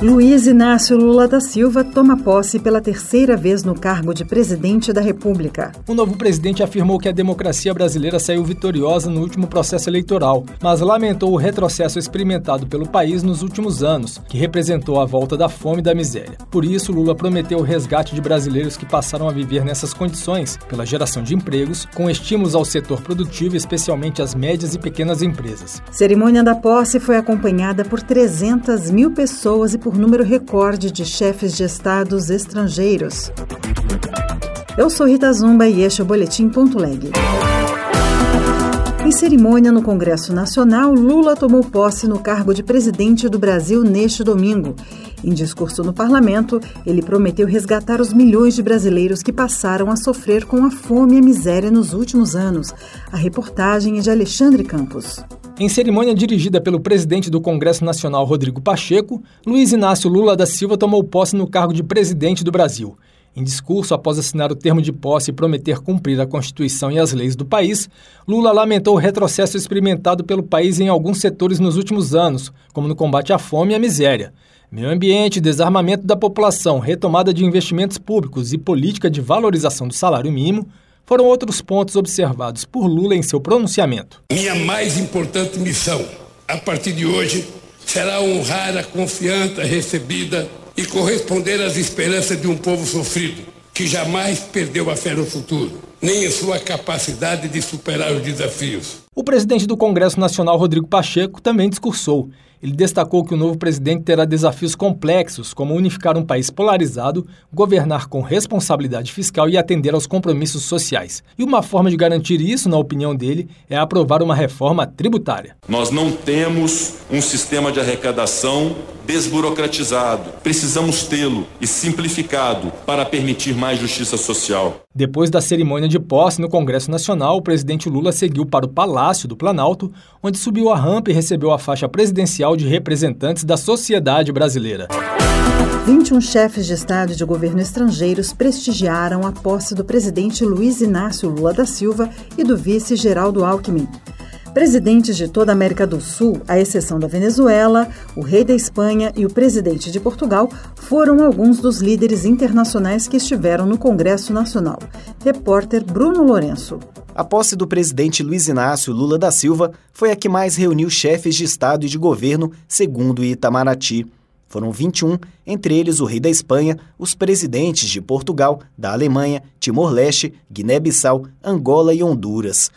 Luiz Inácio Lula da Silva toma posse pela terceira vez no cargo de presidente da República. O novo presidente afirmou que a democracia brasileira saiu vitoriosa no último processo eleitoral, mas lamentou o retrocesso experimentado pelo país nos últimos anos, que representou a volta da fome e da miséria. Por isso, Lula prometeu o resgate de brasileiros que passaram a viver nessas condições, pela geração de empregos, com estímulos ao setor produtivo, especialmente às médias e pequenas empresas. Cerimônia da posse foi acompanhada por 300 mil pessoas e por número recorde de chefes de estados estrangeiros. Eu sou Rita Zumba e este é o Boletim Ponto Leg. Em cerimônia no Congresso Nacional, Lula tomou posse no cargo de presidente do Brasil neste domingo. Em discurso no parlamento, ele prometeu resgatar os milhões de brasileiros que passaram a sofrer com a fome e a miséria nos últimos anos. A reportagem é de Alexandre Campos. Em cerimônia dirigida pelo presidente do Congresso Nacional, Rodrigo Pacheco, Luiz Inácio Lula da Silva tomou posse no cargo de presidente do Brasil. Em discurso, após assinar o termo de posse e prometer cumprir a Constituição e as leis do país, Lula lamentou o retrocesso experimentado pelo país em alguns setores nos últimos anos, como no combate à fome e à miséria. Meio ambiente, desarmamento da população, retomada de investimentos públicos e política de valorização do salário mínimo foram outros pontos observados por Lula em seu pronunciamento. Minha mais importante missão, a partir de hoje, será honrar a confiança recebida e corresponder às esperanças de um povo sofrido, que jamais perdeu a fé no futuro, nem em sua capacidade de superar os desafios. O presidente do Congresso Nacional, Rodrigo Pacheco, também discursou ele destacou que o novo presidente terá desafios complexos, como unificar um país polarizado, governar com responsabilidade fiscal e atender aos compromissos sociais. E uma forma de garantir isso, na opinião dele, é aprovar uma reforma tributária. Nós não temos um sistema de arrecadação desburocratizado. Precisamos tê-lo e simplificado para permitir mais justiça social. Depois da cerimônia de posse no Congresso Nacional, o presidente Lula seguiu para o Palácio do Planalto, onde subiu a rampa e recebeu a faixa presidencial de representantes da sociedade brasileira. 21 chefes de Estado e de governo estrangeiros prestigiaram a posse do presidente Luiz Inácio Lula da Silva e do vice Geraldo Alckmin. Presidentes de toda a América do Sul, à exceção da Venezuela, o rei da Espanha e o presidente de Portugal, foram alguns dos líderes internacionais que estiveram no Congresso Nacional. Repórter Bruno Lourenço. A posse do presidente Luiz Inácio Lula da Silva foi a que mais reuniu chefes de Estado e de governo, segundo Itamaraty. Foram 21, entre eles o rei da Espanha, os presidentes de Portugal, da Alemanha, Timor-Leste, Guiné-Bissau, Angola e Honduras.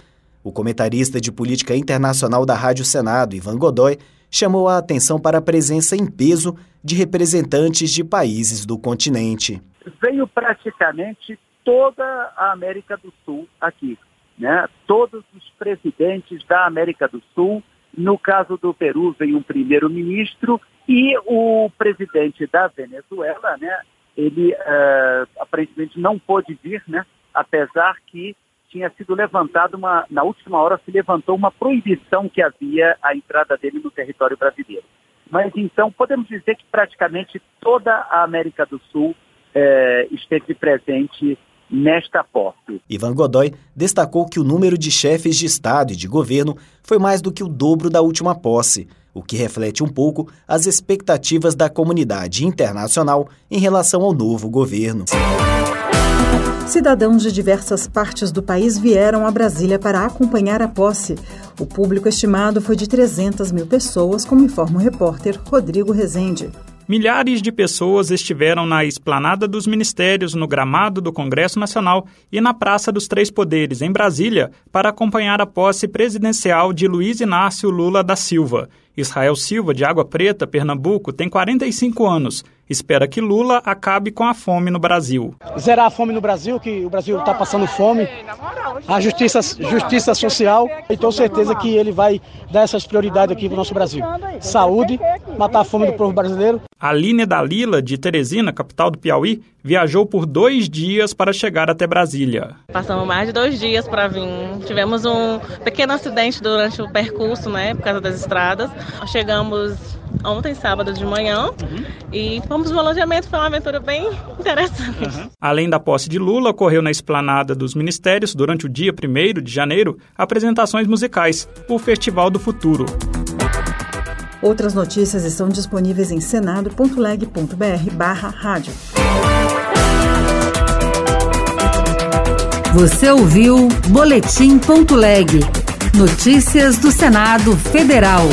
O comentarista de política internacional da Rádio Senado, Ivan Godoy, chamou a atenção para a presença em peso de representantes de países do continente. Veio praticamente toda a América do Sul aqui, né? Todos os presidentes da América do Sul. No caso do Peru, veio um primeiro-ministro e o presidente da Venezuela, né? Ele uh, aparentemente não pôde vir, né? Apesar que tinha sido levantado uma, na última hora se levantou uma proibição que havia à entrada dele no território brasileiro. Mas então podemos dizer que praticamente toda a América do Sul eh, esteve presente nesta posse. Ivan Godoy destacou que o número de chefes de Estado e de governo foi mais do que o dobro da última posse, o que reflete um pouco as expectativas da comunidade internacional em relação ao novo governo. Cidadãos de diversas partes do país vieram a Brasília para acompanhar a posse. O público estimado foi de 300 mil pessoas, como informa o repórter Rodrigo Rezende. Milhares de pessoas estiveram na esplanada dos ministérios, no gramado do Congresso Nacional e na Praça dos Três Poderes, em Brasília, para acompanhar a posse presidencial de Luiz Inácio Lula da Silva. Israel Silva, de Água Preta, Pernambuco, tem 45 anos. Espera que Lula acabe com a fome no Brasil. Zerar a fome no Brasil, que o Brasil está passando fome. A justiça, justiça social. E tenho certeza que ele vai dar essas prioridades aqui para o nosso Brasil: saúde, matar a fome do povo brasileiro. A linha Dalila, de Teresina, capital do Piauí, viajou por dois dias para chegar até Brasília. Passamos mais de dois dias para vir. Tivemos um pequeno acidente durante o percurso, né, por causa das estradas. Chegamos ontem, sábado de manhã, uhum. e fomos no alojamento. Foi uma aventura bem interessante. Uhum. Além da posse de Lula, ocorreu na esplanada dos ministérios, durante o dia 1 de janeiro, apresentações musicais, o Festival do Futuro. Outras notícias estão disponíveis em senado.leg.br barra rádio. Você ouviu Boletim.leg. Notícias do Senado Federal.